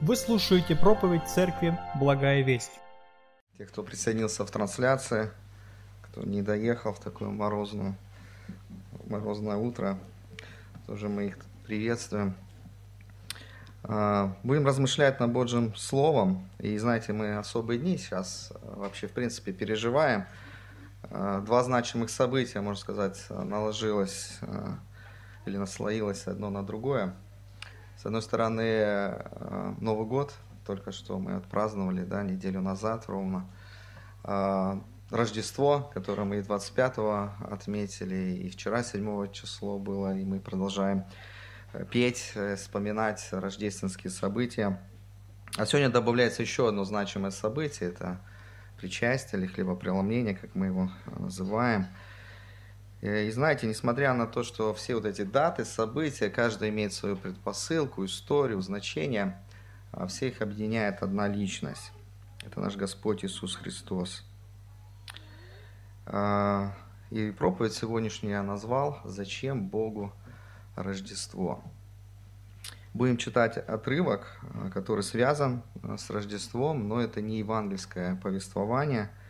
Вы слушаете проповедь церкви «Благая весть». Те, кто присоединился в трансляции, кто не доехал в такое морозное, морозное утро, тоже мы их приветствуем. А, будем размышлять над Божьим Словом. И знаете, мы особые дни сейчас а, вообще, в принципе, переживаем. А, два значимых события, можно сказать, наложилось или наслоилось одно на другое. С одной стороны, э, Новый год, только что мы отпраздновали, да, неделю назад ровно. А, Рождество, которое мы и 25-го отметили, и вчера 7 число было, и мы продолжаем э, петь, э, вспоминать рождественские события. А сегодня добавляется еще одно значимое событие, это причастие или хлебопреломление, как мы его называем – Э, и знаете, несмотря на то, что все вот эти даты, события, каждый имеет свою предпосылку, историю, значение, а все их объединяет одна личность. Это наш Господь Иисус Христос. А, и проповедь сегодняшнюю я назвал «Зачем Богу Рождество?». Будем читать отрывок, который связан с Рождеством, но это не евангельское повествование –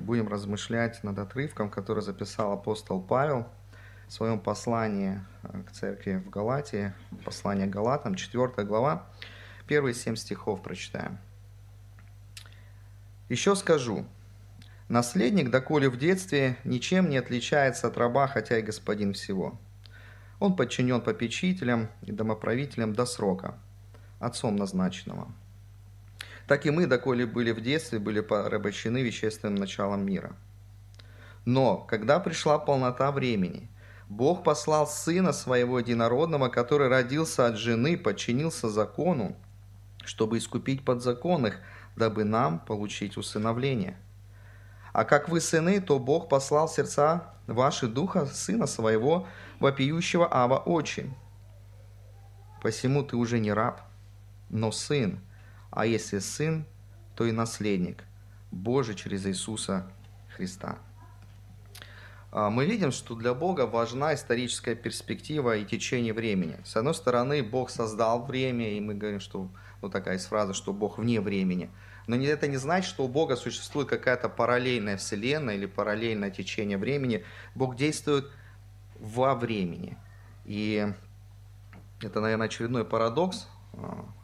будем размышлять над отрывком, который записал апостол Павел в своем послании э, к церкви в Галатии, послание Галатам, 4 глава, первые семь стихов прочитаем. «Еще скажу, наследник, доколе в детстве, ничем не отличается от раба, хотя и господин всего. Он подчинен попечителям и домоправителям до срока, отцом назначенного» так и мы, доколе были в детстве, были порабощены вещественным началом мира. Но, когда пришла полнота времени, Бог послал Сына Своего Единородного, который родился от жены, подчинился закону, чтобы искупить подзаконных, дабы нам получить усыновление. А как вы сыны, то Бог послал сердца ваши духа Сына Своего, вопиющего Ава Очи. Посему ты уже не раб, но сын – а если сын, то и наследник Божий через Иисуса Христа. А, мы видим, что для Бога важна историческая перспектива и течение времени. С одной стороны, Бог создал время, и мы говорим, что вот такая есть фраза, что Бог вне времени. Но это не значит, что у Бога существует какая-то параллельная вселенная или параллельное течение времени. Бог действует во времени. И это, наверное, очередной парадокс,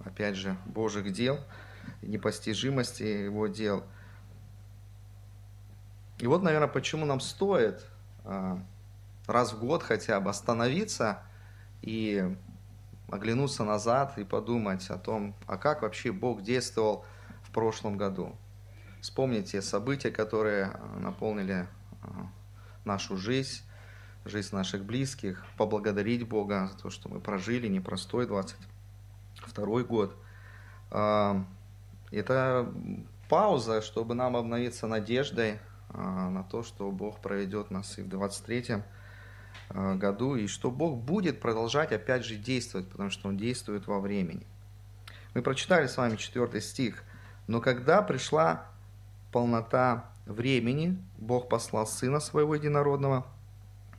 опять же, Божьих дел, непостижимости Его дел. И вот, наверное, почему нам стоит а, раз в год хотя бы остановиться и оглянуться назад и подумать о том, а как вообще Бог действовал в прошлом году. Вспомните события, которые наполнили а, нашу жизнь, жизнь наших близких, поблагодарить Бога за то, что мы прожили непростой 20 второй год. А, это пауза, чтобы нам обновиться надеждой а, на то, что Бог проведет нас и в 23 а, году, и что Бог будет продолжать опять же действовать, потому что Он действует во времени. Мы прочитали с вами 4 стих. «Но когда пришла полнота времени, Бог послал Сына Своего Единородного,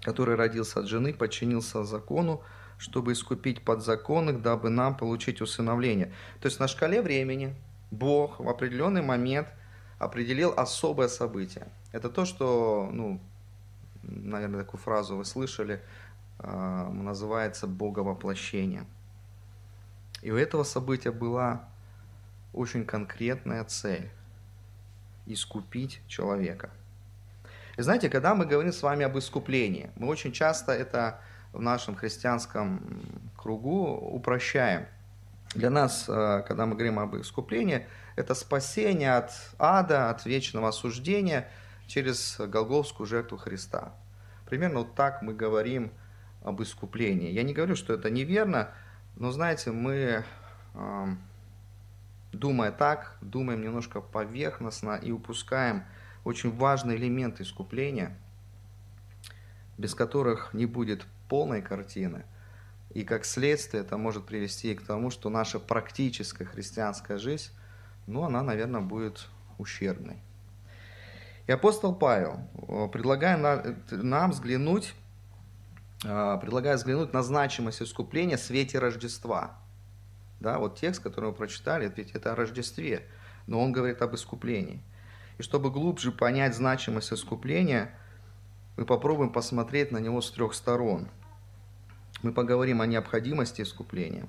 который родился от жены, подчинился закону, чтобы искупить подзаконных, дабы нам получить усыновление. То есть на шкале времени Бог в определенный момент определил особое событие. Это то, что, ну, наверное, такую фразу вы слышали, э, называется Боговоплощение. И у этого события была очень конкретная цель – искупить человека. И знаете, когда мы говорим с вами об искуплении, мы очень часто это в нашем христианском кругу упрощаем. Для нас, э, когда мы говорим об искуплении, это спасение от ада, от вечного осуждения через Голговскую жертву Христа. Примерно вот так мы говорим об искуплении. Я не говорю, что это неверно, но знаете, мы, эм, думая так, думаем немножко поверхностно и упускаем очень важный элемент искупления, без которых не будет полной картины. И как следствие это может привести к тому, что наша практическая христианская жизнь, ну, она, наверное, будет ущербной. И апостол Павел, э, предлагая нам взглянуть, э, предлагая взглянуть на значимость искупления в свете Рождества. Да, вот текст, который мы прочитали, ведь это о Рождестве, но он говорит об искуплении. И чтобы глубже понять значимость искупления, мы попробуем посмотреть на него с трех сторон. Мы поговорим о необходимости искупления,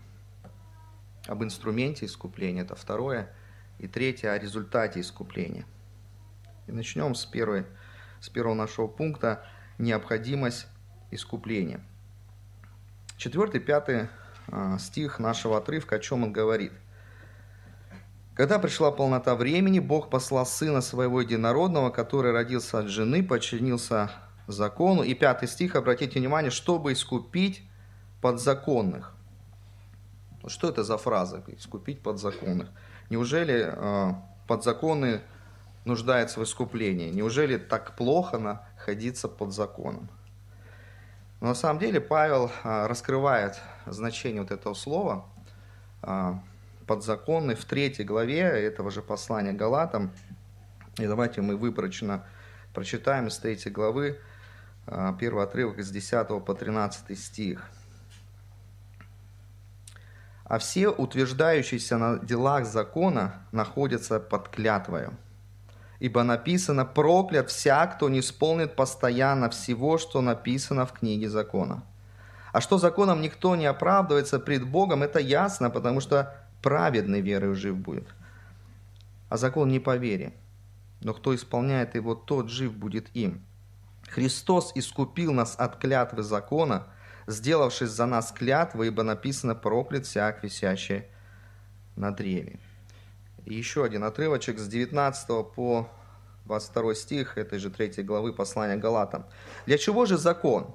об инструменте искупления, это второе, и третье, о результате искупления. И начнем с, первой, с первого нашего пункта – необходимость искупления. Четвертый, пятый а, стих нашего отрывка, о чем он говорит. Когда пришла полнота времени, Бог послал Сына Своего Единородного, который родился от жены, подчинился закону. И пятый стих, обратите внимание, чтобы искупить подзаконных. Что это за фраза? Искупить подзаконных. Неужели э, подзаконные нуждаются в искуплении? Неужели так плохо находиться под законом? Но на самом деле Павел а, раскрывает значение вот этого слова а, подзаконный в третьей главе этого же послания Галатам. И давайте мы выборочно прочитаем из третьей главы а, первый отрывок с 10 по 13 стих. «А все утверждающиеся на делах закона находятся под клятвою, Ибо написано, проклят всяк, кто не исполнит постоянно всего, что написано в книге закона. А что законом никто не оправдывается пред Богом, это ясно, потому что праведный верой жив будет. А закон не по вере, но кто исполняет его, тот жив будет им. Христос искупил нас от клятвы закона, сделавшись за нас клятвой, ибо написано «проклят всяк, висящий на древе». И еще один отрывочек с 19 по 22 стих этой же 3 главы послания Галатам. «Для чего же закон?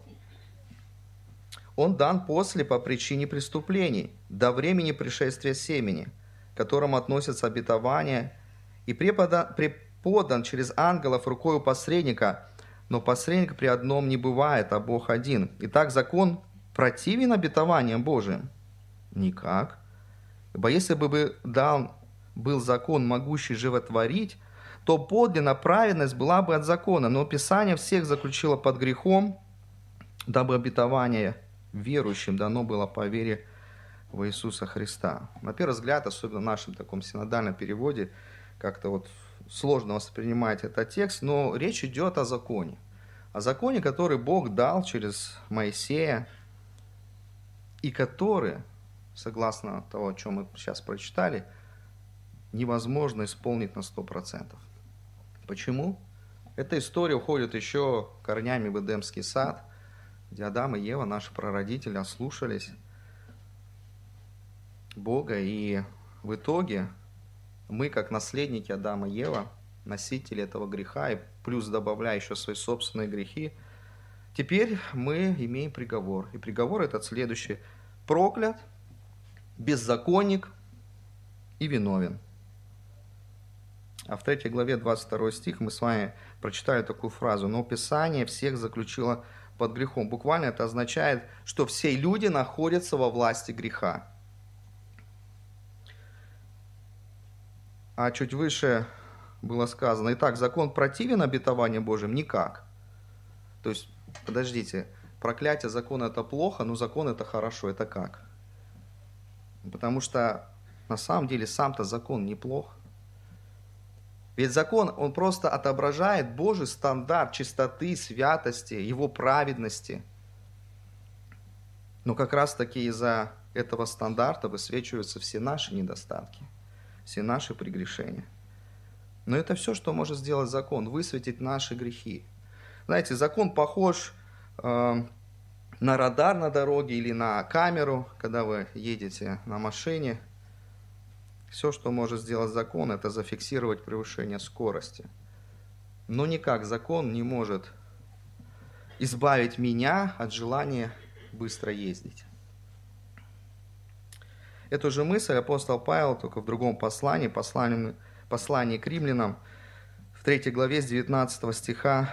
Он дан после по причине преступлений, до времени пришествия семени, к которому относятся обетования, и преподан, преподан через ангелов рукою посредника, но посредник при одном не бывает, а Бог один. Итак, закон противен обетованиям Божиим? Никак. Ибо если бы дал был закон, могущий животворить, то подлинно праведность была бы от закона. Но Писание всех заключило под грехом, дабы обетование верующим дано было по вере в Иисуса Христа. На первый взгляд, особенно в нашем таком синодальном переводе, как-то вот сложно воспринимать этот текст, но речь идет о законе. О законе, который Бог дал через Моисея, и который, согласно того, о чем мы сейчас прочитали, невозможно исполнить на 100%. Почему? Эта история уходит еще корнями в Эдемский сад, где Адам и Ева, наши прародители, ослушались Бога, и в итоге мы, как наследники Адама и Ева, носители этого греха, и плюс добавляя еще свои собственные грехи, теперь мы имеем приговор. И приговор этот следующий. Проклят, беззаконник и виновен. А в 3 главе 22 стих мы с вами прочитали такую фразу. «Но Писание всех заключило под грехом». Буквально это означает, что все люди находятся во власти греха. А чуть выше было сказано, итак, закон противен обетованию Божьим? Никак. То есть, подождите, проклятие закона это плохо, но закон это хорошо, это как? Потому что на самом деле сам-то закон неплох. Ведь закон, он просто отображает Божий стандарт чистоты, святости, его праведности. Но как раз таки из-за этого стандарта высвечиваются все наши недостатки, все наши прегрешения. Но это все, что может сделать закон, высветить наши грехи. Знаете, закон похож э, на радар на дороге или на камеру, когда вы едете на машине – все, что может сделать закон, это зафиксировать превышение скорости. Но никак закон не может избавить меня от желания быстро ездить. Эту же мысль апостол Павел, только в другом послании, послании, послании к римлянам, в 3 главе с 19 стиха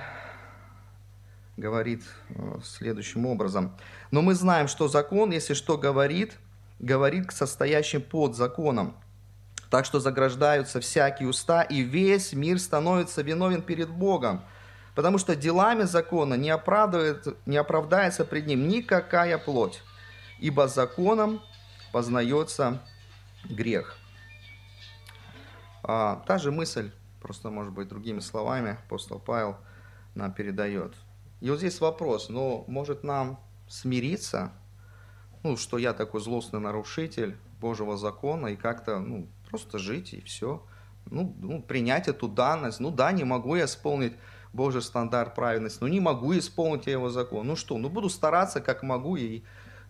говорит э, следующим образом. «Но мы знаем, что закон, если что говорит, говорит к состоящим под законом, так что заграждаются всякие уста, и весь мир становится виновен перед Богом. Потому что делами закона не, оправдывает, не оправдается пред ним никакая плоть, ибо законом познается грех. А, та же мысль, просто, может быть, другими словами, апостол Павел нам передает. И вот здесь вопрос, ну, может нам смириться, ну, что я такой злостный нарушитель Божьего закона, и как-то, ну, просто жить, и все. Ну, ну, принять эту данность. Ну да, не могу я исполнить Божий стандарт праведности, но не могу исполнить я его закон. Ну что, ну буду стараться, как могу, и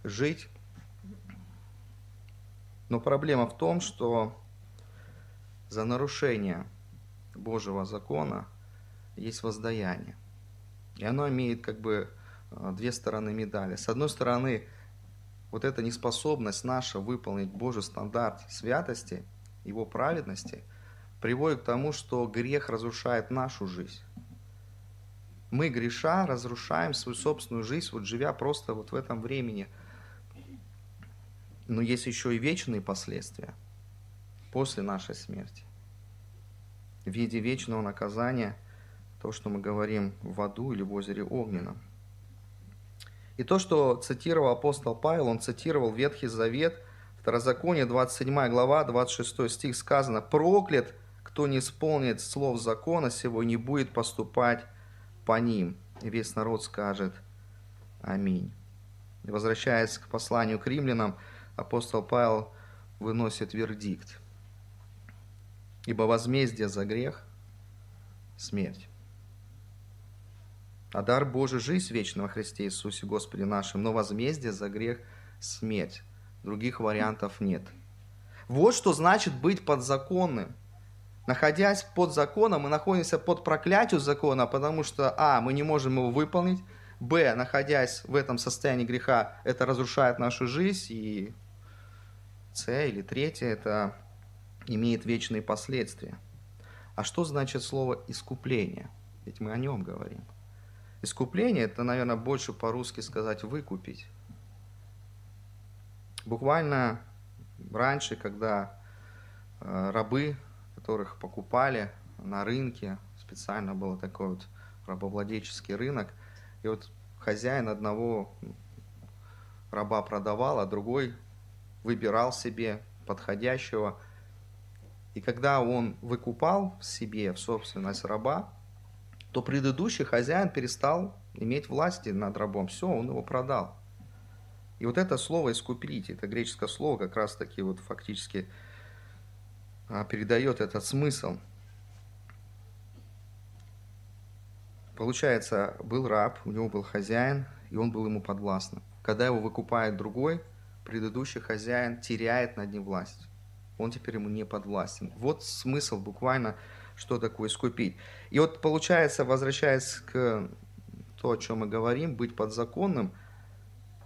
жить. Но проблема в том, что за нарушение Божьего закона есть воздаяние. И оно имеет как бы э, две стороны медали. С одной стороны, вот эта неспособность наша выполнить Божий стандарт святости, его праведности, приводит к тому, что грех разрушает нашу жизнь мы, греша, разрушаем свою собственную жизнь, вот живя просто вот в этом времени. Но есть еще и вечные последствия после нашей смерти. В виде вечного наказания, то, что мы говорим в аду или в озере Огненном. И то, что цитировал апостол Павел, он цитировал Ветхий Завет, Второзаконие, 27 глава, 26 стих сказано, «Проклят, кто не исполнит слов закона сего, не будет поступать по ним. И весь народ скажет Аминь. И возвращаясь к посланию к римлянам, апостол Павел выносит вердикт. Ибо возмездие за грех – смерть. А дар Божий – жизнь вечного Христе Иисусе Господе нашим, но возмездие за грех – смерть. Других вариантов нет. Вот что значит быть подзаконным. Находясь под законом, мы находимся под проклятием закона, потому что, а, мы не можем его выполнить, б, находясь в этом состоянии греха, это разрушает нашу жизнь, и с или третье, это имеет вечные последствия. А что значит слово «искупление»? Ведь мы о нем говорим. Искупление – это, наверное, больше по-русски сказать «выкупить». Буквально раньше, когда э, рабы которых покупали на рынке. Специально был такой вот рабовладельческий рынок. И вот хозяин одного раба продавал, а другой выбирал себе подходящего. И когда он выкупал себе в собственность раба, то предыдущий хозяин перестал иметь власти над рабом. Все, он его продал. И вот это слово «искупить», это греческое слово как раз таки вот фактически а, передает этот смысл. Получается, был раб, у него был хозяин, и он был ему подвластным. Когда его выкупает другой, предыдущий хозяин теряет над ним власть. Он теперь ему не подвластен. Вот смысл буквально, что такое искупить. И вот получается, возвращаясь к то, о чем мы говорим, быть подзаконным,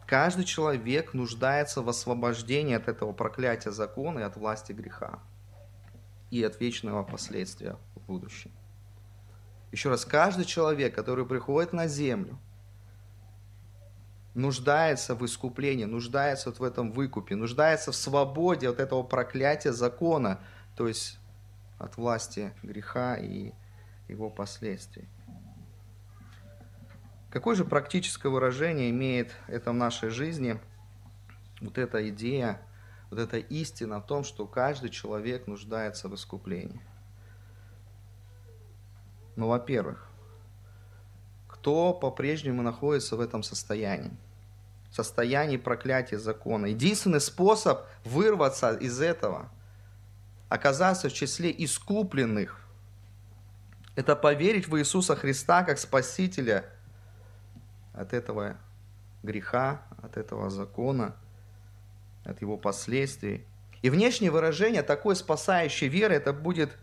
каждый человек нуждается в освобождении от этого проклятия закона и от власти греха и от вечного последствия в будущем. Еще раз, каждый человек, который приходит на землю, нуждается в искуплении, нуждается вот в этом выкупе, нуждается в свободе от этого проклятия закона, то есть от власти греха и его последствий. Какое же практическое выражение имеет это в нашей жизни, вот эта идея вот эта истина в том, что каждый человек нуждается в искуплении. Ну, во-первых, кто по-прежнему находится в этом состоянии? Состоянии проклятия закона. Единственный способ вырваться из этого, оказаться в числе искупленных, это поверить в Иисуса Христа как Спасителя от этого греха, от этого закона – от его последствий. И внешнее выражение такой спасающей веры, это будет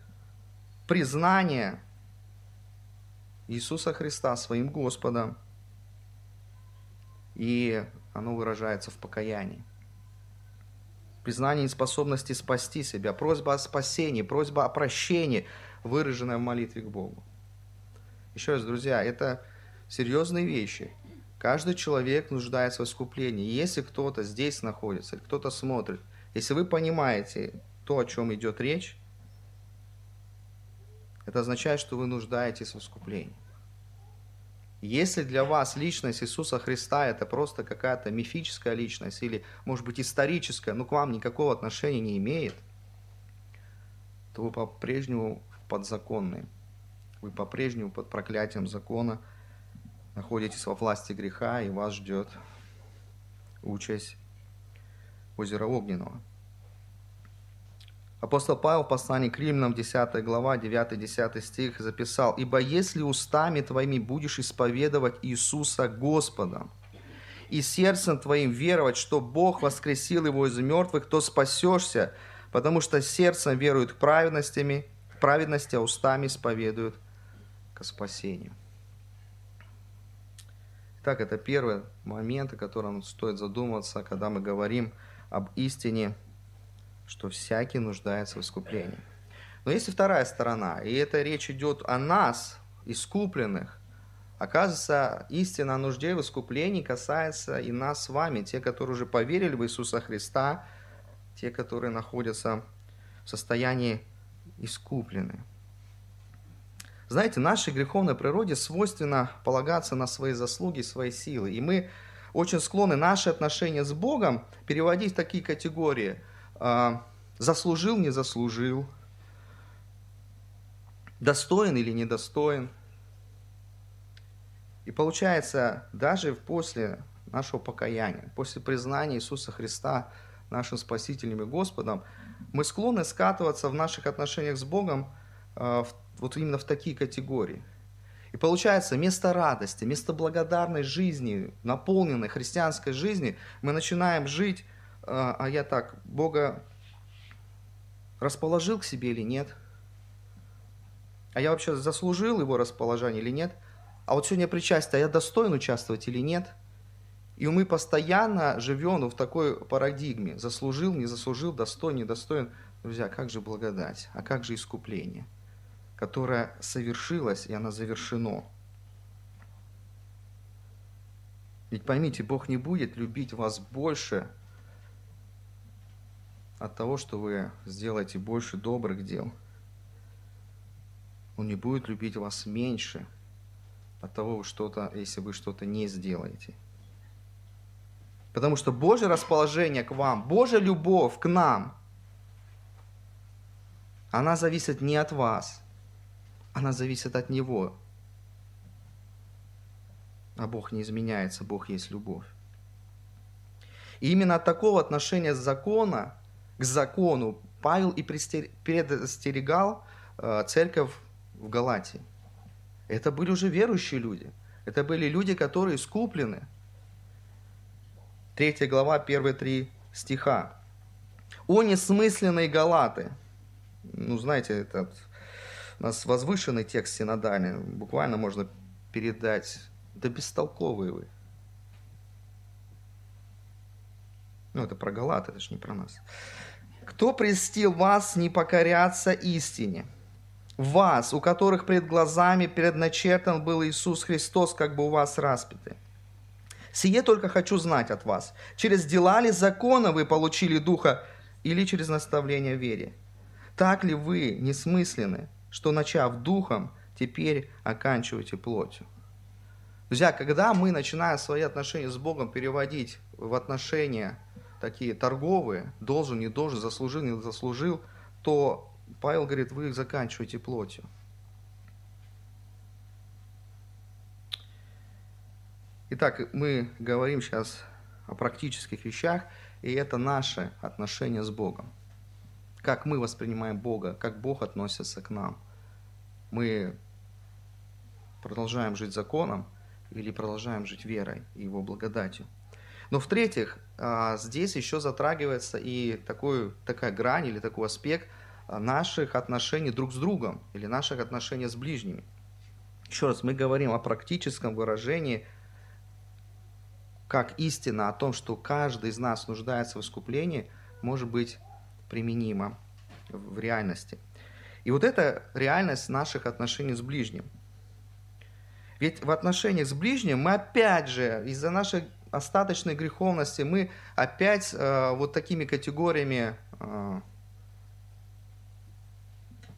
признание Иисуса Христа своим Господом. И оно выражается в покаянии. Признание неспособности спасти себя, просьба о спасении, просьба о прощении, выраженная в молитве к Богу. Еще раз, друзья, это серьезные вещи. Каждый человек нуждается в искуплении. Если кто-то здесь находится, кто-то смотрит, если вы понимаете то, о чем идет речь, это означает, что вы нуждаетесь в искуплении. Если для вас личность Иисуса Христа это просто какая-то мифическая личность или, может быть, историческая, но к вам никакого отношения не имеет, то вы по-прежнему подзаконные. Вы по-прежнему под проклятием закона находитесь во власти греха, и вас ждет участь озера Огненного. Апостол Павел в послании к Римлянам, 10 глава, 9-10 стих записал, «Ибо если устами твоими будешь исповедовать Иисуса Господа, и сердцем твоим веровать, что Бог воскресил его из мертвых, то спасешься, потому что сердцем веруют к праведностями, праведности, а устами исповедуют к спасению». Итак, это первый момент, о котором стоит задуматься, когда мы говорим об истине – что всякий нуждается в искуплении. Но есть и вторая сторона, и это речь идет о нас, искупленных. Оказывается, истина о нужде в искуплении касается и нас с вами, те, которые уже поверили в Иисуса Христа, те, которые находятся в состоянии искуплены. Знаете, нашей греховной природе свойственно полагаться на свои заслуги, свои силы. И мы очень склонны наши отношения с Богом переводить в такие категории – заслужил, не заслужил, достоин или недостоин. И получается, даже после нашего покаяния, после признания Иисуса Христа нашим Спасителем и Господом, мы склонны скатываться в наших отношениях с Богом а, вот именно в такие категории. И получается, вместо радости, вместо благодарной жизни, наполненной христианской жизни, мы начинаем жить а, а я так, Бога расположил к себе или нет? А я вообще заслужил его расположение или нет? А вот сегодня причастие, а я достоин участвовать или нет? И мы постоянно живем в такой парадигме. Заслужил, не заслужил, достоин, недостоин. Друзья, как же благодать? А как же искупление? Которое совершилось, и оно завершено. Ведь поймите, Бог не будет любить вас больше, от того, что вы сделаете больше добрых дел. Он не будет любить вас меньше от того, что-то, если вы что-то не сделаете. Потому что Божье расположение к вам, Божья любовь к нам, она зависит не от вас, она зависит от Него. А Бог не изменяется, Бог есть любовь. И именно от такого отношения закона к закону Павел и предостерегал э, церковь в Галатии. Это были уже верующие люди. Это были люди, которые искуплены. Третья глава, первые три стиха. «О несмысленные галаты!» Ну, знаете, это у нас возвышенный текст синодальный. Буквально можно передать «Да бестолковые вы!» Ну, это про Галат, это же не про нас. Кто престил вас не покоряться истине? Вас, у которых перед глазами предначертан был Иисус Христос, как бы у вас распятый. Сие только хочу знать от вас. Через дела ли закона вы получили Духа или через наставление вере? Так ли вы несмысленны, что, начав Духом, теперь оканчиваете плотью? Друзья, когда мы начинаем свои отношения с Богом переводить в отношения такие торговые, должен, не должен, заслужил, не заслужил, то Павел говорит, вы их заканчиваете плотью. Итак, мы говорим сейчас о практических вещах, и это наше отношение с Богом. Как мы воспринимаем Бога, как Бог относится к нам. Мы продолжаем жить законом или продолжаем жить верой и Его благодатью. Но в-третьих, а, здесь еще затрагивается и такой, такая грань или такой аспект а, наших отношений друг с другом или наших отношений с ближними. Еще раз, мы говорим о практическом выражении, как истина о том, что каждый из нас нуждается в искуплении, может быть применима в реальности. И вот эта реальность наших отношений с ближним. Ведь в отношениях с ближним мы опять же из-за наших остаточной греховности мы опять э, вот такими категориями э,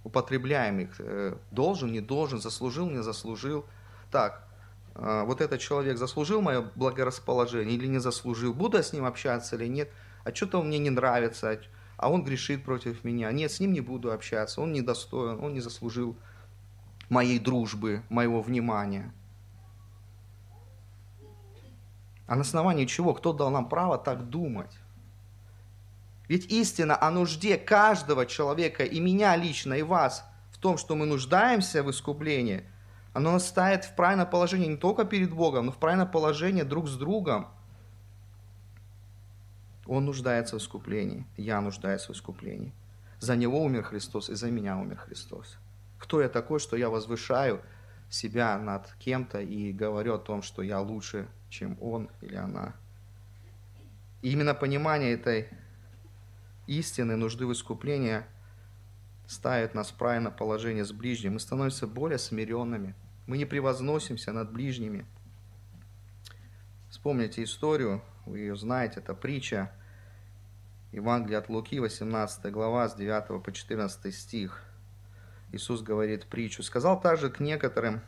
употребляем их. Э, должен, не должен, заслужил, не заслужил. Так, а, вот этот человек заслужил мое благорасположение или не заслужил, буду я с ним общаться или нет, а что-то он мне не нравится, а он грешит против меня. Нет, с ним не буду общаться, он недостоин, он не заслужил моей дружбы, моего внимания. А на основании чего? Кто дал нам право так думать? Ведь истина о нужде каждого человека, и меня лично, и вас, в том, что мы нуждаемся в искуплении, оно нас ставит в правильное положение не только перед Богом, но в правильное положение друг с другом. Он нуждается в искуплении, я нуждаюсь в искуплении. За него умер Христос, и за меня умер Христос. Кто я такой, что я возвышаю себя над кем-то и говорю о том, что я лучше, чем он или она. И именно понимание этой истины, нужды в искуплении ставит нас в правильное положение с ближним. Мы становимся более смиренными. Мы не превозносимся над ближними. Вспомните историю, вы ее знаете, это притча Евангелие от Луки, 18 глава, с 9 по 14 стих. Иисус говорит притчу. «Сказал также к некоторым,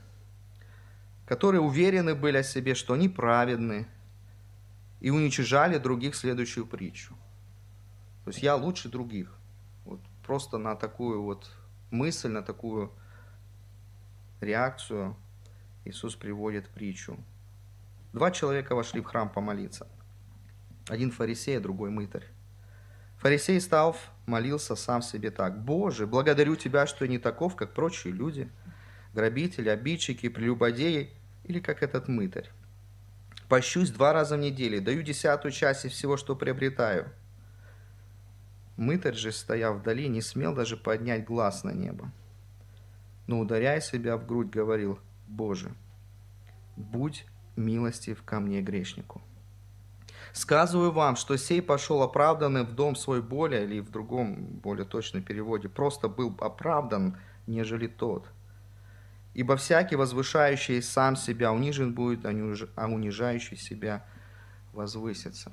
которые уверены были о себе, что они праведны, и уничижали других следующую притчу. То есть я лучше других. Вот просто на такую вот мысль, на такую реакцию Иисус приводит притчу. Два человека вошли в храм помолиться. Один фарисей, а другой мытарь. Фарисей, став, молился сам себе так. «Боже, благодарю Тебя, что я не таков, как прочие люди, грабители, обидчики, прелюбодеи или как этот мытарь. Пощусь два раза в неделю, даю десятую часть из всего, что приобретаю». Мытарь же, стояв вдали, не смел даже поднять глаз на небо. Но, ударяя себя в грудь, говорил, «Боже, будь милостив ко мне, грешнику». Сказываю вам, что сей пошел оправданный в дом свой более, или в другом, более точном переводе, просто был оправдан, нежели тот. Ибо всякий, возвышающий сам себя, унижен будет, а унижающий себя возвысится.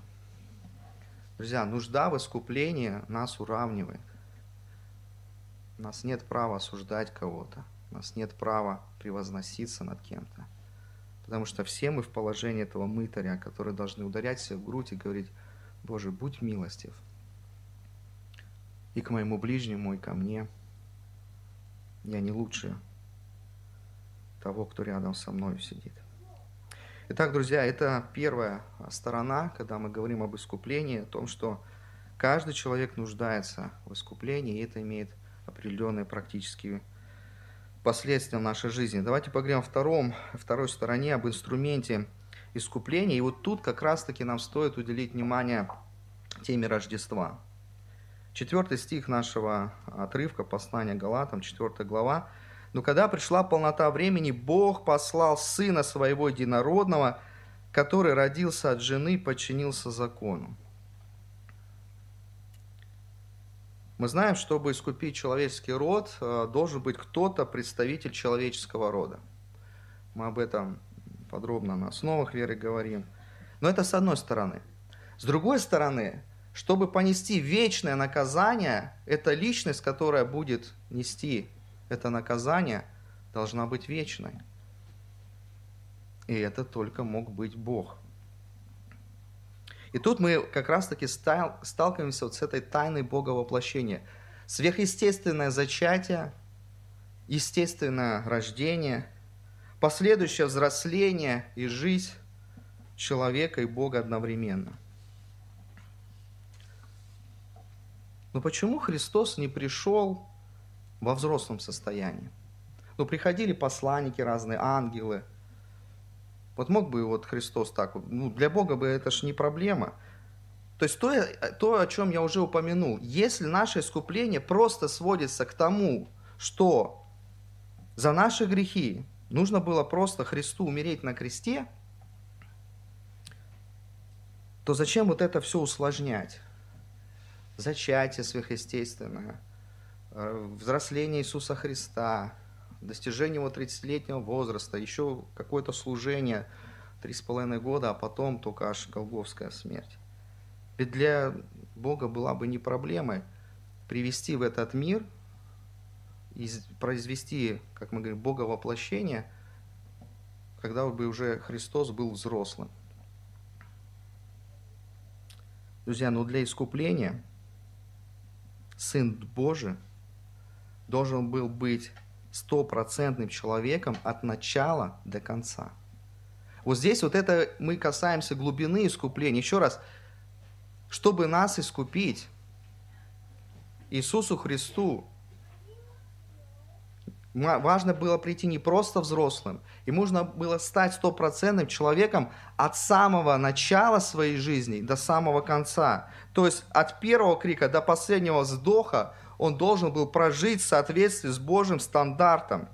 Друзья, нужда в искуплении нас уравнивает. У нас нет права осуждать кого-то. У нас нет права превозноситься над кем-то. Потому что все мы в положении этого мытаря, которые должны ударять себя в грудь и говорить, Боже, будь милостив. И к моему ближнему, и ко мне. Я не лучше того, кто рядом со мной сидит. Итак, друзья, это первая сторона, когда мы говорим об искуплении, о том, что каждый человек нуждается в искуплении, и это имеет определенные практические последствия в нашей жизни. Давайте поговорим о втором, второй стороне, об инструменте искупления. И вот тут как раз-таки нам стоит уделить внимание теме Рождества. Четвертый стих нашего отрывка послания Галатам, четвертая глава. «Но когда пришла полнота времени, Бог послал Сына Своего Единородного, который родился от жены, подчинился закону». Мы знаем, чтобы искупить человеческий род, э, должен быть кто-то, представитель человеческого рода. Мы об этом подробно на основах веры говорим. Но это с одной стороны. С другой стороны, чтобы понести вечное наказание, эта личность, которая будет нести это наказание, должна быть вечной. И это только мог быть Бог. И тут мы как раз-таки сталкиваемся вот с этой тайной Бога воплощения. Сверхъестественное зачатие, естественное рождение, последующее взросление и жизнь человека и Бога одновременно. Но почему Христос не пришел во взрослом состоянии? Ну, приходили посланники разные, ангелы – вот мог бы вот Христос так, ну, для Бога бы это же не проблема. То есть то, то, о чем я уже упомянул, если наше искупление просто сводится к тому, что за наши грехи нужно было просто Христу умереть на кресте, то зачем вот это все усложнять? Зачатие сверхъестественное, э, взросление Иисуса Христа, достижение его 30-летнего возраста, еще какое-то служение, три с половиной года, а потом только аж Голговская смерть. Ведь для Бога была бы не проблемой привести в этот мир, произвести, как мы говорим, Бога воплощение, когда бы уже Христос был взрослым. Друзья, но для искупления Сын Божий должен был быть стопроцентным человеком от начала до конца. Вот здесь вот это мы касаемся глубины искупления. Еще раз, чтобы нас искупить, Иисусу Христу важно было прийти не просто взрослым, и нужно было стать стопроцентным человеком от самого начала своей жизни до самого конца. То есть от первого крика до последнего вздоха он должен был прожить в соответствии с Божьим стандартом,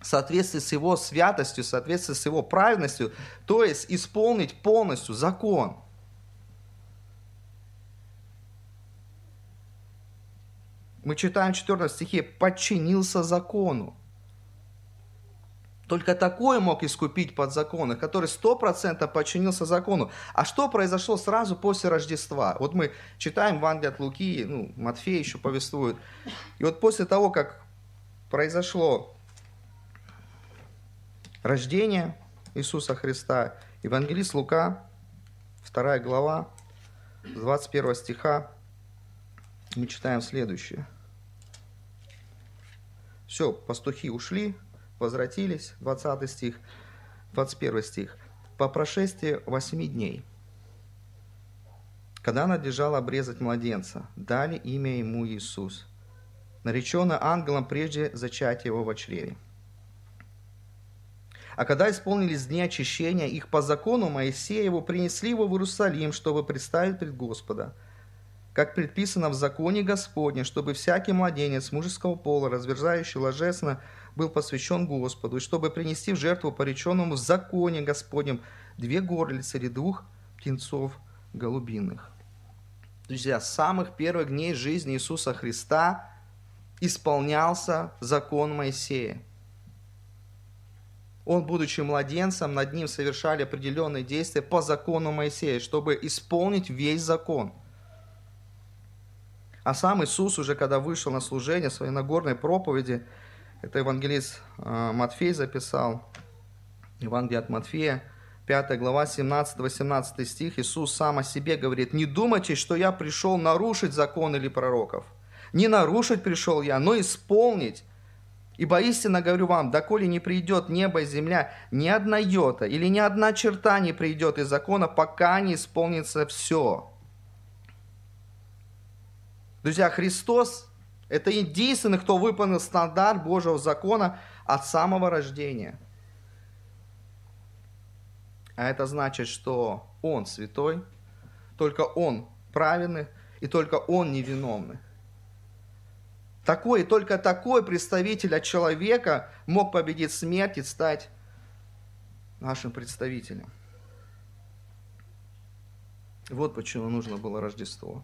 в соответствии с его святостью, в соответствии с его праведностью, то есть исполнить полностью закон. Мы читаем в 14 стихе «подчинился закону». Только такой мог искупить подзаконных, который сто процентов подчинился закону. А что произошло сразу после Рождества? Вот мы читаем Евангелие от Луки, ну, Матфей еще повествует. И вот после того, как произошло рождение Иисуса Христа, Евангелист Лука, 2 глава, 21 стиха, мы читаем следующее. Все, пастухи ушли, возвратились, 20 стих, 21 стих. По прошествии восьми дней, когда надлежало обрезать младенца, дали имя ему Иисус, нареченное ангелом прежде зачатия его в чреве. А когда исполнились дни очищения, их по закону Моисея его принесли его в Иерусалим, чтобы представить пред Господа, как предписано в законе Господне, чтобы всякий младенец мужеского пола, разверзающий ложесно, был посвящен Господу, и чтобы принести в жертву пореченному в законе Господнем две горлицы или двух птенцов голубиных. Друзья, с самых первых дней жизни Иисуса Христа исполнялся закон Моисея. Он, будучи младенцем, над ним совершали определенные действия по закону Моисея, чтобы исполнить весь закон. А сам Иисус уже, когда вышел на служение своей Нагорной проповеди, это евангелист а, Матфей записал. Евангелие от Матфея, 5 глава, 17-18 стих. Иисус сам о себе говорит, «Не думайте, что я пришел нарушить закон или пророков. Не нарушить пришел я, но исполнить. Ибо истинно говорю вам, доколе не придет небо и земля, ни одна йота или ни одна черта не придет из закона, пока не исполнится все». Друзья, Христос это единственный, кто выполнил стандарт Божьего закона от самого рождения. А это значит, что Он святой, только Он праведный, и только Он невиновный. Такой и только такой представитель от человека мог победить смерть и стать нашим представителем. Вот почему нужно было Рождество.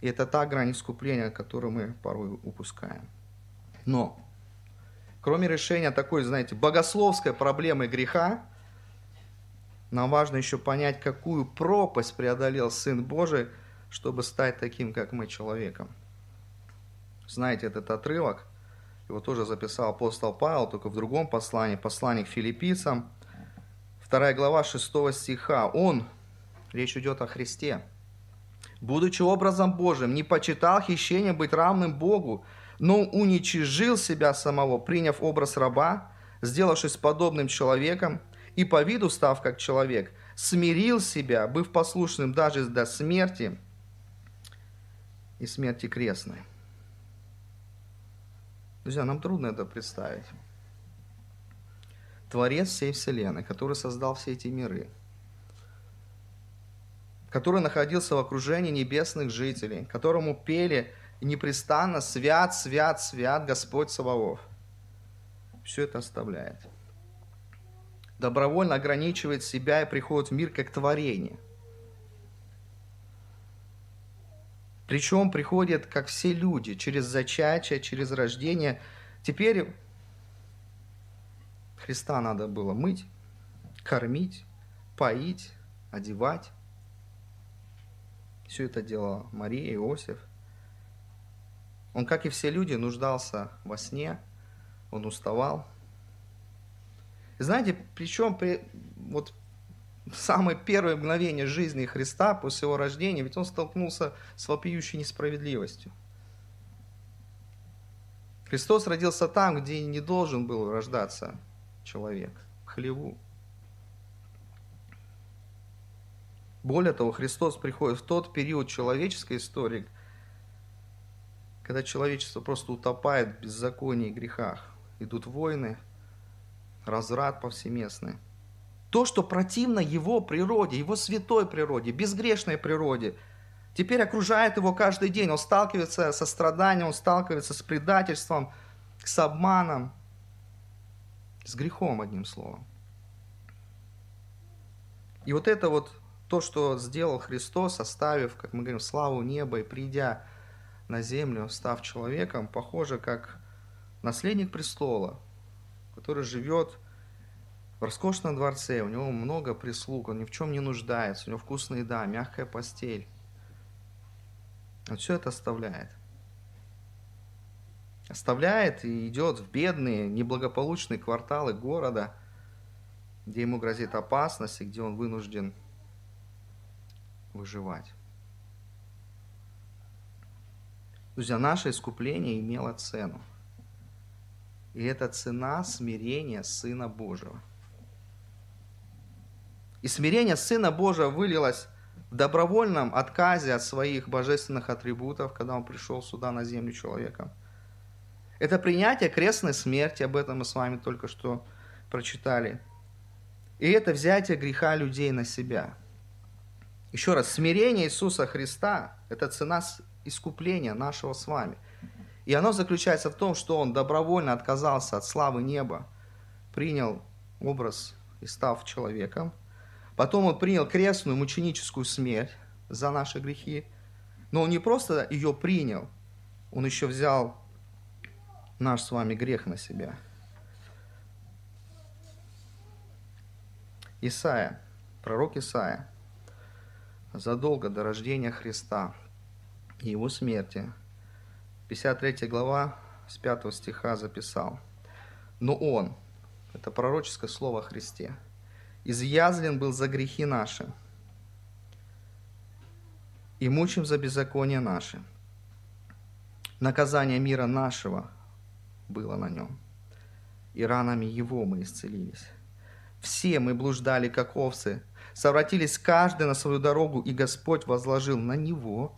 И это та грань искупления, которую мы порой упускаем. Но, кроме решения такой, знаете, богословской проблемы греха, нам важно еще понять, какую пропасть преодолел Сын Божий, чтобы стать таким, как мы, человеком. Знаете этот отрывок? Его тоже записал апостол Павел, только в другом послании, послании к филиппийцам, 2 глава 6 стиха. Он, речь идет о Христе, будучи образом Божьим, не почитал хищение быть равным Богу, но уничижил себя самого, приняв образ раба, сделавшись подобным человеком, и по виду став как человек, смирил себя, быв послушным даже до смерти и смерти крестной. Друзья, нам трудно это представить. Творец всей Вселенной, который создал все эти миры – который находился в окружении небесных жителей, которому пели непрестанно «Свят, свят, свят Господь Саваоф». Все это оставляет. Добровольно ограничивает себя и приходит в мир как творение. Причем приходит, как все люди, через зачатие, через рождение. Теперь Христа надо было мыть, кормить, поить, одевать. Все это делала Мария, Иосиф. Он, как и все люди, нуждался во сне, он уставал. И знаете, причем при, вот самое первое мгновение жизни Христа после его рождения, ведь он столкнулся с вопиющей несправедливостью. Христос родился там, где не должен был рождаться человек, в хлеву. Более того, Христос приходит в тот период человеческой истории, когда человечество просто утопает в беззаконии и грехах. Идут войны, разврат повсеместный. То, что противно его природе, его святой природе, безгрешной природе, теперь окружает его каждый день. Он сталкивается со страданием, он сталкивается с предательством, с обманом, с грехом, одним словом. И вот это вот то, что сделал Христос, оставив, как мы говорим, славу неба и придя на землю, став человеком, похоже, как наследник престола, который живет в роскошном дворце, у него много прислуг, он ни в чем не нуждается, у него вкусная еда, мягкая постель. Он все это оставляет. Оставляет и идет в бедные, неблагополучные кварталы города, где ему грозит опасность и где он вынужден выживать. Друзья, наше искупление имело цену. И это цена смирения Сына Божьего. И смирение Сына Божьего вылилось в добровольном отказе от своих божественных атрибутов, когда Он пришел сюда на землю человеком. Это принятие крестной смерти, об этом мы с вами только что прочитали. И это взятие греха людей на себя – еще раз, смирение Иисуса Христа – это цена искупления нашего с вами. И оно заключается в том, что Он добровольно отказался от славы неба, принял образ и став человеком. Потом Он принял крестную мученическую смерть за наши грехи. Но Он не просто ее принял, Он еще взял наш с вами грех на себя. Исаия, пророк Исаия – задолго до рождения Христа и его смерти. 53 глава с 5 стиха записал. Но Он, это пророческое слово о Христе, изъязлен был за грехи наши и мучим за беззаконие наши. Наказание мира нашего было на нем, и ранами его мы исцелились. Все мы блуждали, как овцы, совратились каждый на свою дорогу, и Господь возложил на него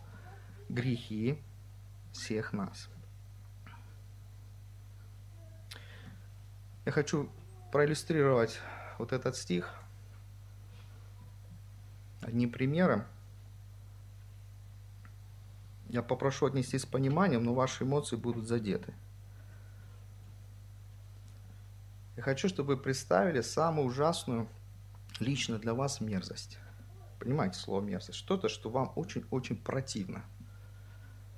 грехи всех нас. Я хочу проиллюстрировать вот этот стих одним примером. Я попрошу отнестись с пониманием, но ваши эмоции будут задеты. Я хочу, чтобы вы представили самую ужасную лично для вас мерзость. Понимаете слово мерзость? Что-то, что вам очень-очень противно.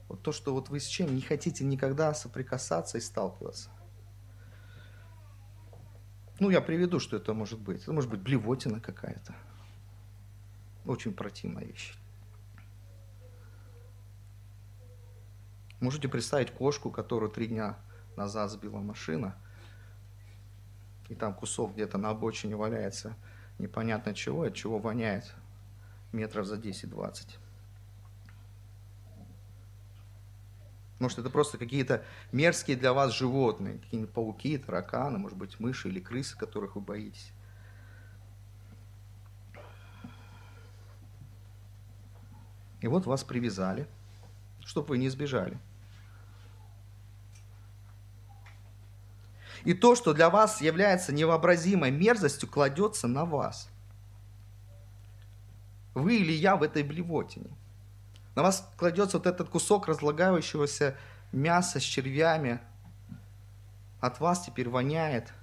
Вот то, что вот вы с чем не хотите никогда соприкасаться и сталкиваться. Ну, я приведу, что это может быть. Это может быть блевотина какая-то. Очень противная вещь. Можете представить кошку, которую три дня назад сбила машина, и там кусок где-то на обочине валяется – непонятно чего, от чего воняет метров за 10-20. Может, это просто какие-то мерзкие для вас животные, какие-нибудь пауки, тараканы, может быть, мыши или крысы, которых вы боитесь. И вот вас привязали, чтобы вы не сбежали. И то, что для вас является невообразимой мерзостью, кладется на вас. Вы или я в этой блевотине. На вас кладется вот этот кусок разлагающегося мяса с червями. От вас теперь воняет.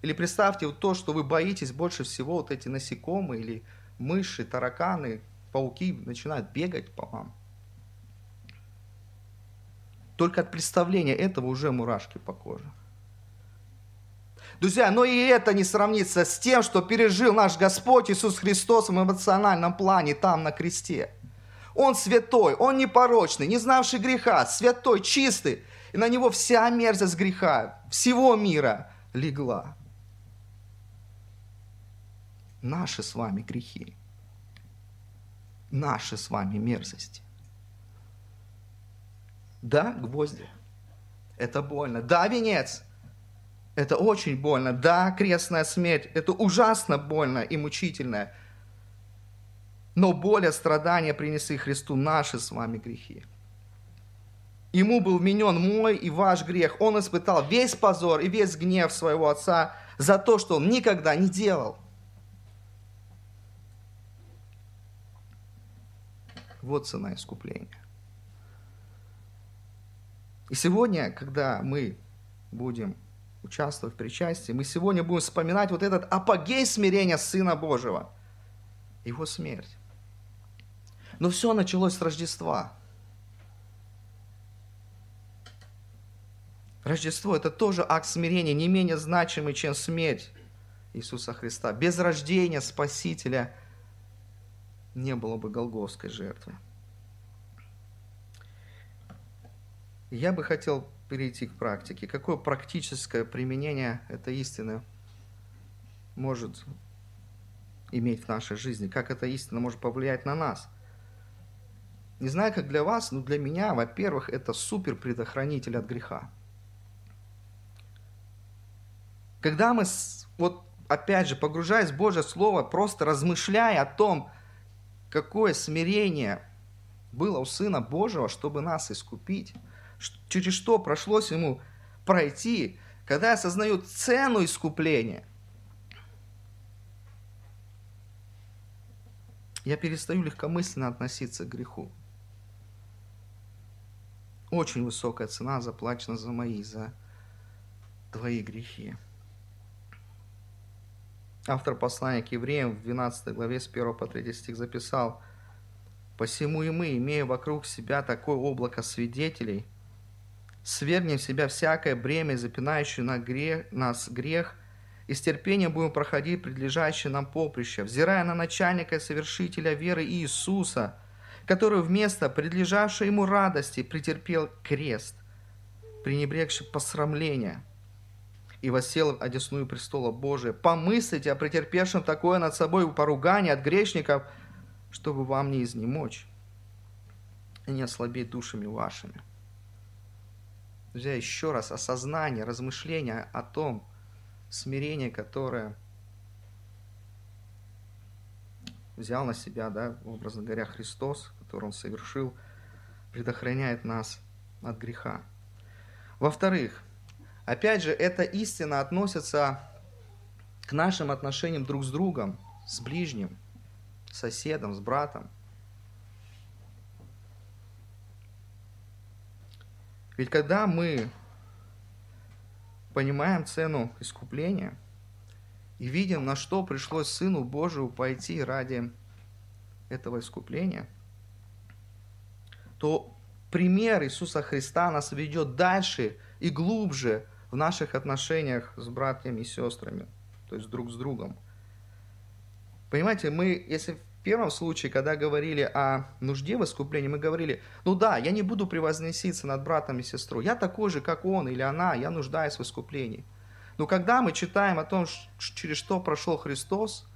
Или представьте вот то, что вы боитесь больше всего, вот эти насекомые или мыши, тараканы, пауки начинают бегать по вам. Только от представления этого уже мурашки по коже. Друзья, но и это не сравнится с тем, что пережил наш Господь Иисус Христос в эмоциональном плане там на кресте. Он святой, он непорочный, не знавший греха, святой, чистый. И на него вся мерзость греха всего мира легла. Наши с вами грехи, наши с вами мерзости. Да, гвозди. Это больно. Да, венец. Это очень больно. Да, крестная смерть. Это ужасно больно и мучительно. Но боль и страдания принесли Христу наши с вами грехи. Ему был вменен мой и ваш грех. Он испытал весь позор и весь гнев своего Отца за то, что он никогда не делал. Вот цена искупления. И сегодня, когда мы будем участвовать в причастии, мы сегодня будем вспоминать вот этот апогей смирения Сына Божьего, Его смерть. Но все началось с Рождества. Рождество – это тоже акт смирения, не менее значимый, чем смерть Иисуса Христа. Без рождения Спасителя не было бы Голговской жертвы. Я бы хотел перейти к практике. Какое практическое применение этой истины может иметь в нашей жизни? Как эта истина может повлиять на нас? Не знаю, как для вас, но для меня, во-первых, это супер предохранитель от греха. Когда мы, вот опять же, погружаясь в Божье Слово, просто размышляя о том, какое смирение было у Сына Божьего, чтобы нас искупить – через что прошлось ему пройти, когда я осознаю цену искупления, я перестаю легкомысленно относиться к греху. Очень высокая цена заплачена за мои, за твои грехи. Автор послания к евреям в 12 главе с 1 по 3 стих записал, «Посему и мы, имея вокруг себя такое облако свидетелей, свергнем в себя всякое бремя, запинающее на грех, нас грех, и с терпением будем проходить предлежащее нам поприще, взирая на начальника и совершителя веры Иисуса, который вместо предлежавшей ему радости претерпел крест, пренебрегший посрамление, и воссел одесную престола Божия. Помыслите о претерпевшем такое над собой поругание от грешников, чтобы вам не изнемочь и не ослабеть душами вашими. Друзья, еще раз осознание, размышление о том смирении, которое взял на себя, да, образно говоря, Христос, который Он совершил, предохраняет нас от греха. Во-вторых, опять же, эта истина относится к нашим отношениям друг с другом, с ближним, с соседом, с братом. Ведь когда мы понимаем цену искупления и видим, на что пришлось Сыну Божию пойти ради этого искупления, то пример Иисуса Христа нас ведет дальше и глубже в наших отношениях с братьями и сестрами, то есть друг с другом. Понимаете, мы, если первом случае, когда говорили о нужде в искуплении, мы говорили, ну да, я не буду превозноситься над братом и сестрой, я такой же, как он или она, я нуждаюсь в искуплении. Но когда мы читаем о том, через что прошел Христос,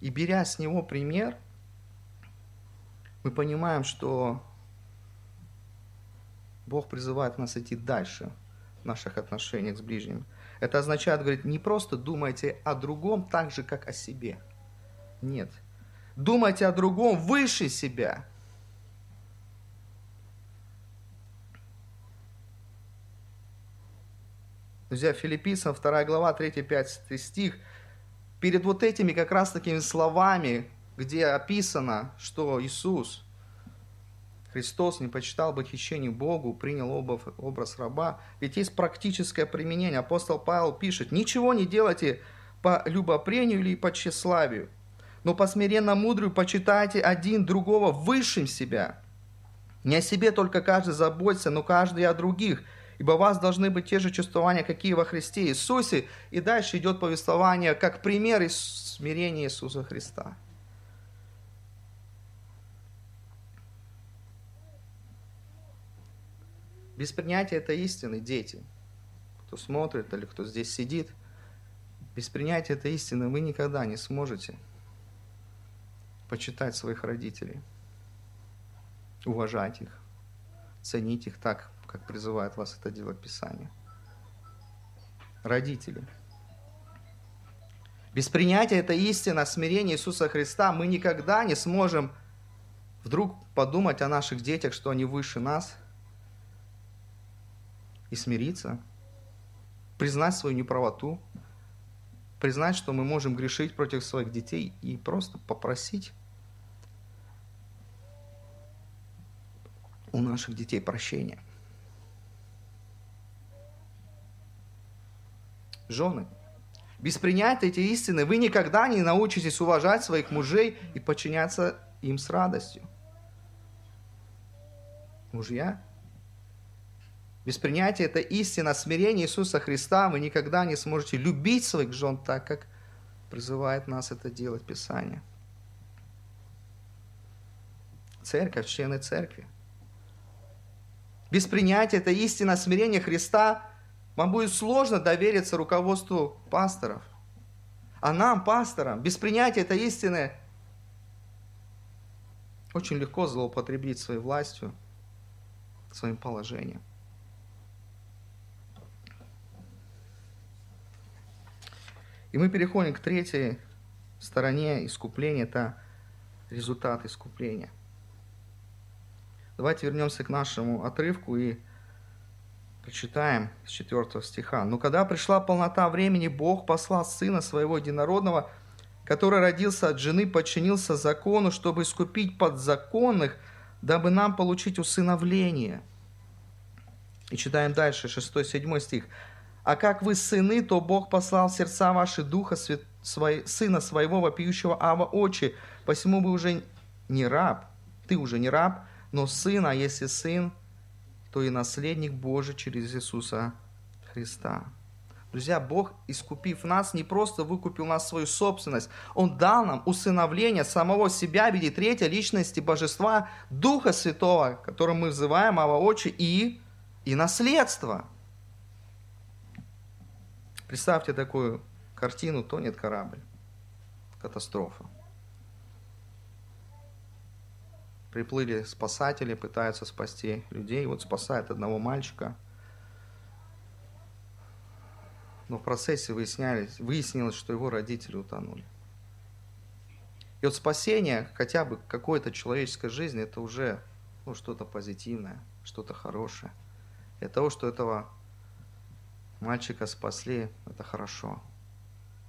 и беря с него пример, мы понимаем, что Бог призывает нас идти дальше в наших отношениях с ближним. Это означает, говорит, не просто думайте о другом так же, как о себе. Нет – думать о другом выше себя. Друзья, Филиппийцам 2 глава, 3-5 стих. Перед вот этими как раз такими словами, где описано, что Иисус, Христос не почитал бы хищений Богу, принял образ раба. Ведь есть практическое применение. Апостол Павел пишет, ничего не делайте по любопрению или по тщеславию, но по смиренно мудрую почитайте один другого высшим себя. Не о себе только каждый заботится, но каждый о других, ибо у вас должны быть те же чувствования, какие во Христе Иисусе. И дальше идет повествование как пример из смирения Иисуса Христа. Без принятия этой истины, дети, кто смотрит или кто здесь сидит, без принятия этой истины вы никогда не сможете почитать своих родителей, уважать их, ценить их так, как призывает вас это делать Писание. Родители. Без принятия этой истины, смирения Иисуса Христа мы никогда не сможем вдруг подумать о наших детях, что они выше нас, и смириться, признать свою неправоту, признать, что мы можем грешить против своих детей и просто попросить у наших детей прощения. Жены, без принятия этой истины вы никогда не научитесь уважать своих мужей и подчиняться им с радостью. Мужья, без принятия этой истины, смирения Иисуса Христа вы никогда не сможете любить своих жен так, как призывает нас это делать Писание. Церковь, члены церкви. Без принятия этой истины смирения Христа вам будет сложно довериться руководству пасторов. А нам, пасторам, без принятия этой истины очень легко злоупотребить своей властью, своим положением. И мы переходим к третьей стороне искупления, это результат искупления. Давайте вернемся к нашему отрывку и прочитаем с 4 стиха. «Но когда пришла полнота времени, Бог послал Сына Своего Единородного, который родился от жены, подчинился закону, чтобы искупить подзаконных, дабы нам получить усыновление». И читаем дальше, 6-7 стих. «А как вы сыны, то Бог послал в сердца ваши Духа свят... свой... Сына Своего вопиющего Ава Очи, посему вы уже не раб, ты уже не раб, но сын, а если сын, то и наследник Божий через Иисуса Христа. Друзья, Бог, искупив нас, не просто выкупил нас свою собственность. Он дал нам усыновление самого себя в виде третьей личности Божества, Духа Святого, которым мы взываем Ава Очи, и, и наследство. Представьте такую картину, тонет корабль. Катастрофа. Приплыли спасатели, пытаются спасти людей. Вот спасают одного мальчика. Но в процессе выяснялись, выяснилось, что его родители утонули. И вот спасение хотя бы какой-то человеческой жизни, это уже ну, что-то позитивное, что-то хорошее. И от того, что этого мальчика спасли, это хорошо.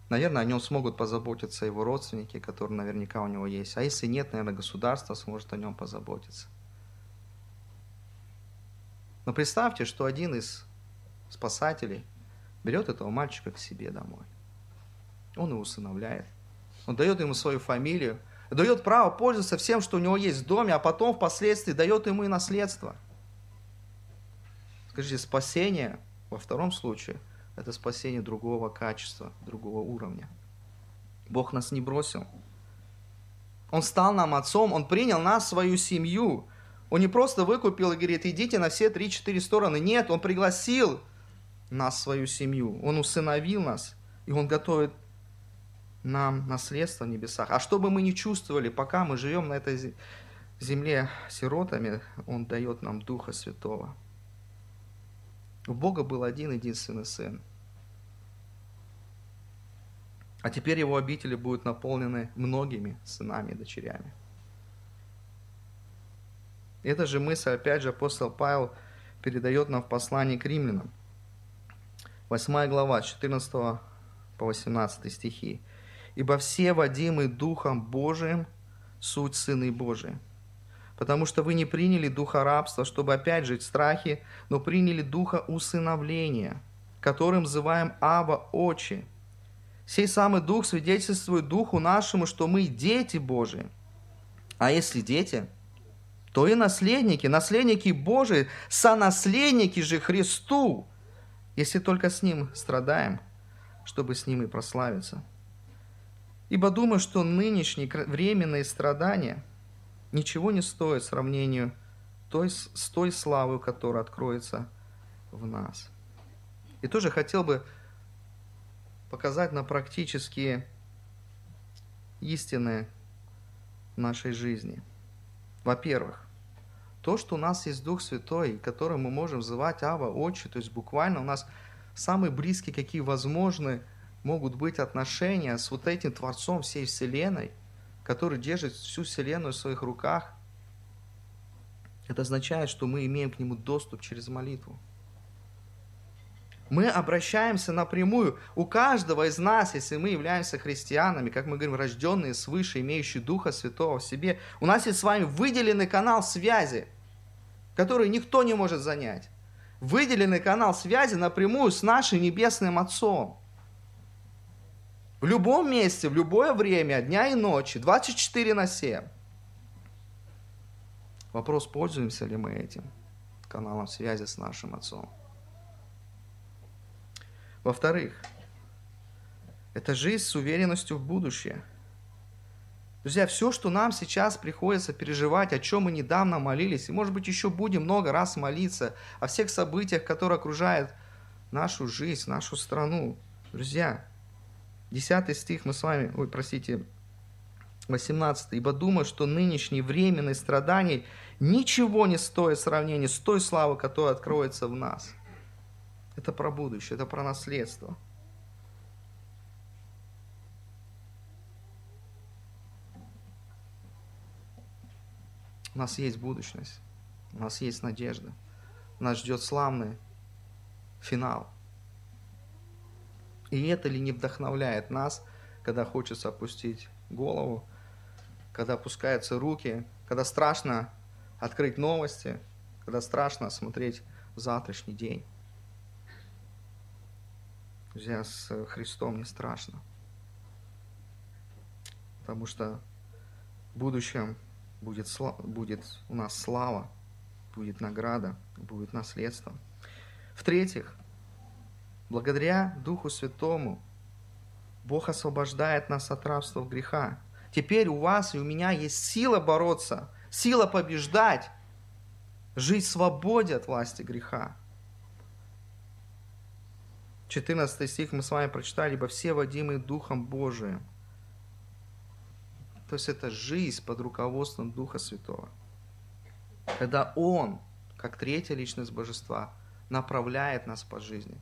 Наверное, о нем смогут позаботиться его родственники, которые наверняка у него есть. А если нет, наверное, государство сможет о нем позаботиться. Но представьте, что один из спасателей берет этого мальчика к себе домой. Он его усыновляет. Он дает ему свою фамилию, дает право пользоваться всем, что у него есть в доме, а потом впоследствии дает ему и наследство. Скажите, спасение во втором случае – это спасение другого качества, другого уровня. Бог нас не бросил. Он стал нам отцом, Он принял нас в свою семью. Он не просто выкупил и говорит, идите на все три-четыре стороны. Нет, Он пригласил нас в свою семью. Он усыновил нас, и Он готовит нам наследство в небесах. А чтобы мы не чувствовали, пока мы живем на этой земле сиротами, Он дает нам Духа Святого. У Бога был один единственный Сын. А теперь его обители будут наполнены многими сынами и дочерями. Эта же мысль, опять же, апостол Павел передает нам в послании к римлянам. 8 глава, 14 по 18 стихи. «Ибо все, водимые Духом Божиим, суть Сыны Божии. Потому что вы не приняли Духа рабства, чтобы опять жить в страхе, но приняли Духа усыновления, которым называем Аба Очи, Сей самый Дух свидетельствует Духу нашему, что мы дети Божии. А если дети, то и наследники, наследники Божии, сонаследники же Христу, если только с Ним страдаем, чтобы с Ним и прославиться. Ибо думаю, что нынешние временные страдания ничего не стоят сравнению той, с той славой, которая откроется в нас. И тоже хотел бы показать на практические истины нашей жизни. Во-первых, то, что у нас есть Дух Святой, который мы можем называть Ава, Отче, то есть буквально у нас самые близкие, какие возможны, могут быть отношения с вот этим Творцом всей Вселенной, который держит всю Вселенную в своих руках, это означает, что мы имеем к Нему доступ через молитву. Мы обращаемся напрямую. У каждого из нас, если мы являемся христианами, как мы говорим, рожденные свыше, имеющие Духа Святого в себе, у нас есть с вами выделенный канал связи, который никто не может занять. Выделенный канал связи напрямую с нашим Небесным Отцом. В любом месте, в любое время, дня и ночи, 24 на 7. Вопрос, пользуемся ли мы этим каналом связи с нашим Отцом. Во-вторых, это жизнь с уверенностью в будущее. Друзья, все, что нам сейчас приходится переживать, о чем мы недавно молились, и, может быть, еще будем много раз молиться, о всех событиях, которые окружают нашу жизнь, нашу страну. Друзья, 10 стих мы с вами, ой, простите, 18. «Ибо думаю, что нынешние временные страдания ничего не стоят в сравнении с той славой, которая откроется в нас». Это про будущее, это про наследство. У нас есть будущность, у нас есть надежда. Нас ждет славный финал. И это ли не вдохновляет нас, когда хочется опустить голову, когда опускаются руки, когда страшно открыть новости, когда страшно смотреть завтрашний день. Друзья, с Христом не страшно. Потому что в будущем будет, будет у нас слава, будет награда, будет наследство. В-третьих, благодаря Духу Святому Бог освобождает нас от рабства греха. Теперь у вас и у меня есть сила бороться, сила побеждать, жить в свободе от власти греха. 14 стих мы с вами прочитали, ибо все водимые Духом Божиим. То есть это жизнь под руководством Духа Святого. Когда Он, как третья личность Божества, направляет нас по жизни.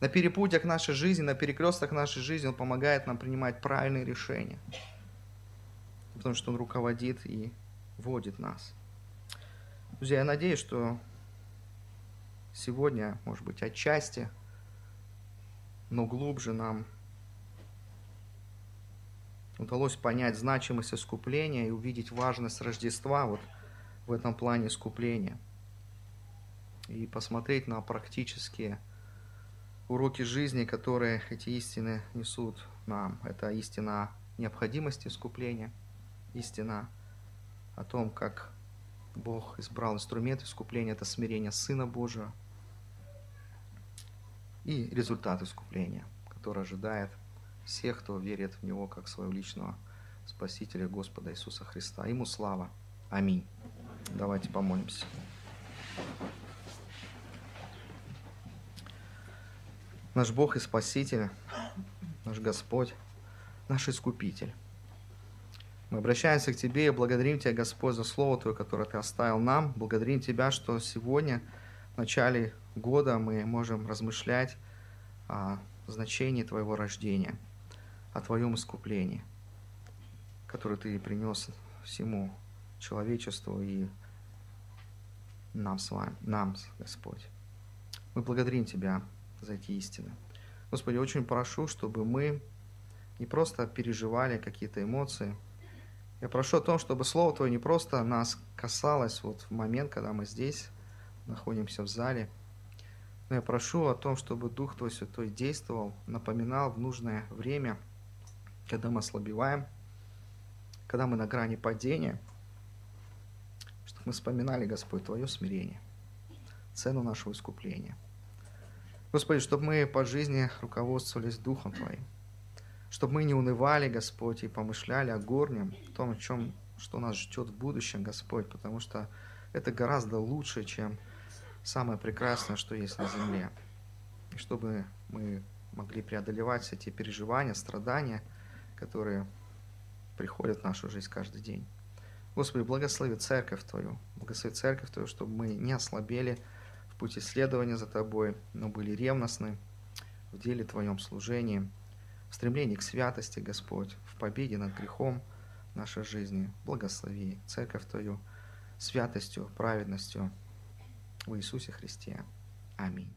На перепутьях нашей жизни, на перекрестках нашей жизни Он помогает нам принимать правильные решения. Потому что Он руководит и водит нас. Друзья, я надеюсь, что сегодня, может быть, отчасти – но глубже нам удалось понять значимость искупления и увидеть важность Рождества вот в этом плане искупления. И посмотреть на практические уроки жизни, которые эти истины несут нам. Это истина необходимости искупления, истина о том, как Бог избрал инструмент искупления, это смирение Сына Божьего – и результат искупления, который ожидает всех, кто верит в Него как своего личного Спасителя Господа Иисуса Христа. Ему слава. Аминь. Давайте помолимся. Наш Бог и Спаситель, наш Господь, наш Искупитель. Мы обращаемся к Тебе и благодарим Тебя, Господь, за Слово Твое, которое Ты оставил нам. Благодарим Тебя, что сегодня, в начале года мы можем размышлять о значении Твоего рождения, о Твоем искуплении, которое Ты принес всему человечеству и нам с вами, нам, Господь. Мы благодарим Тебя за эти истины. Господи, очень прошу, чтобы мы не просто переживали какие-то эмоции. Я прошу о том, чтобы Слово Твое не просто нас касалось вот в момент, когда мы здесь находимся в зале, но я прошу о том, чтобы Дух Твой Святой действовал, напоминал в нужное время, когда мы ослабеваем, когда мы на грани падения, чтобы мы вспоминали, Господь, Твое смирение, цену нашего искупления. Господи, чтобы мы по жизни руководствовались Духом Твоим, чтобы мы не унывали, Господь, и помышляли о горнем, о том, о чем, что нас ждет в будущем, Господь, потому что это гораздо лучше, чем самое прекрасное, что есть на земле. И чтобы мы могли преодолевать все те переживания, страдания, которые приходят в нашу жизнь каждый день. Господи, благослови церковь Твою, благослови церковь Твою, чтобы мы не ослабели в пути следования за Тобой, но были ревностны в деле Твоем служении, в стремлении к святости, Господь, в победе над грехом нашей жизни. Благослови церковь Твою святостью, праведностью в Иисусе Христе. Аминь.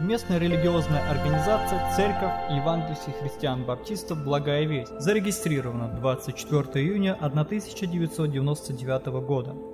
Местная религиозная организация Церковь Евангельских христиан-баптистов «Благая весть» зарегистрирована 24 июня 1999 года.